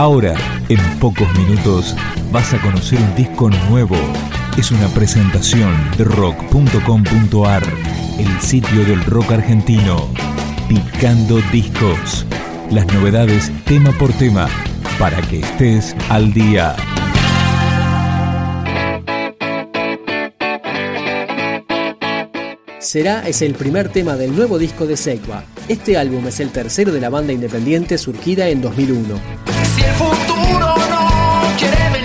Ahora, en pocos minutos, vas a conocer un disco nuevo. Es una presentación de rock.com.ar, el sitio del rock argentino. Picando discos. Las novedades tema por tema, para que estés al día. Será es el primer tema del nuevo disco de Segua. Este álbum es el tercero de la banda independiente surgida en 2001. Si el futuro no quiere venir,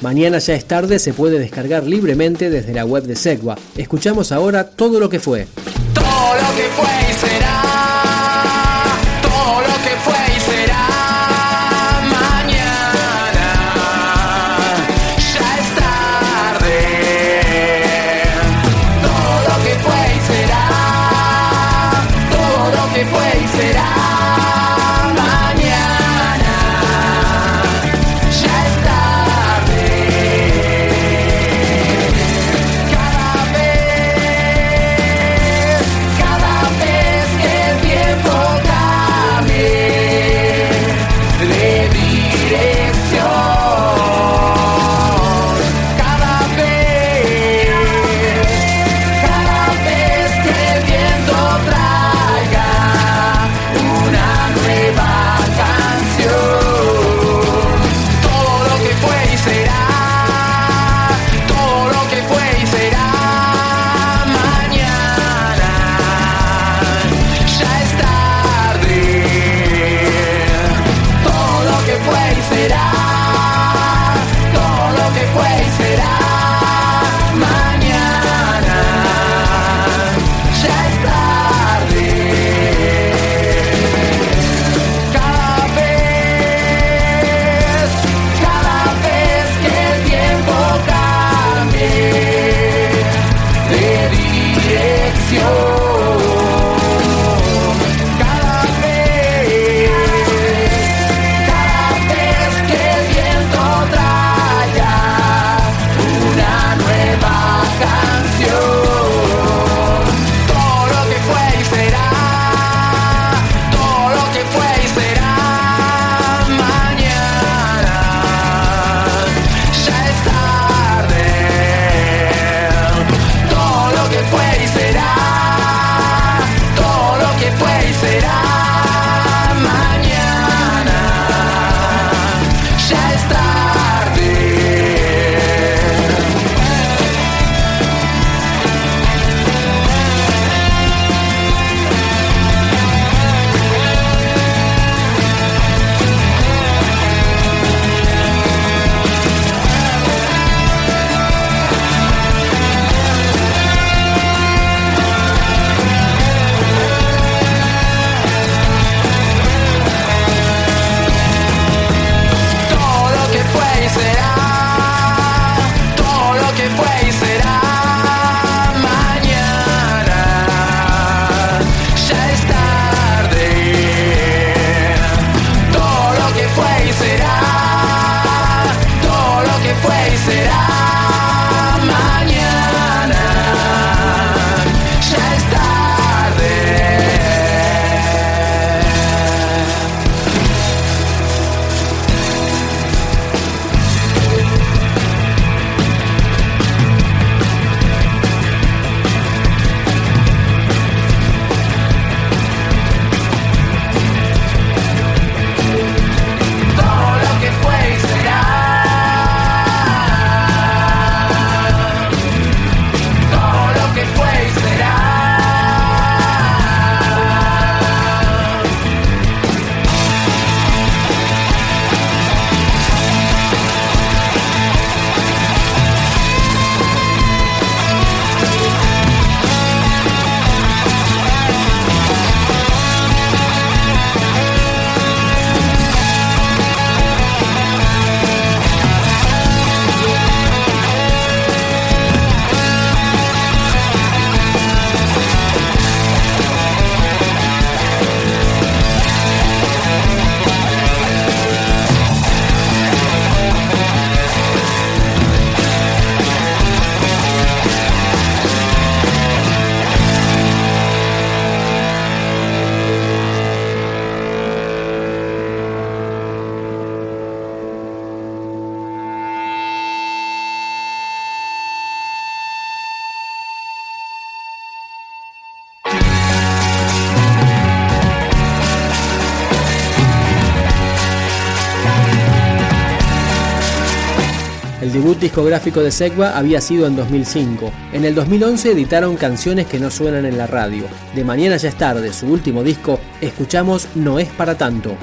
Mañana ya es tarde se puede descargar libremente desde la web de Segua. Escuchamos ahora todo lo que fue. Todo lo que fue y será, El debut discográfico de Segua había sido en 2005. En el 2011 editaron Canciones que no suenan en la radio. De Mañana ya es tarde, su último disco, escuchamos No es para tanto.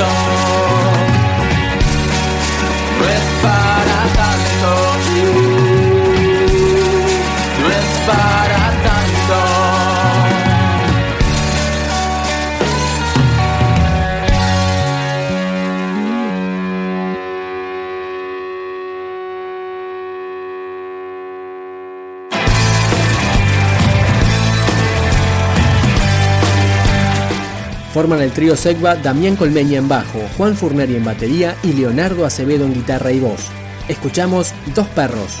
stone Forman el trío Segva Damián Colmeña en bajo, Juan Furneri en batería y Leonardo Acevedo en guitarra y voz. Escuchamos Dos Perros.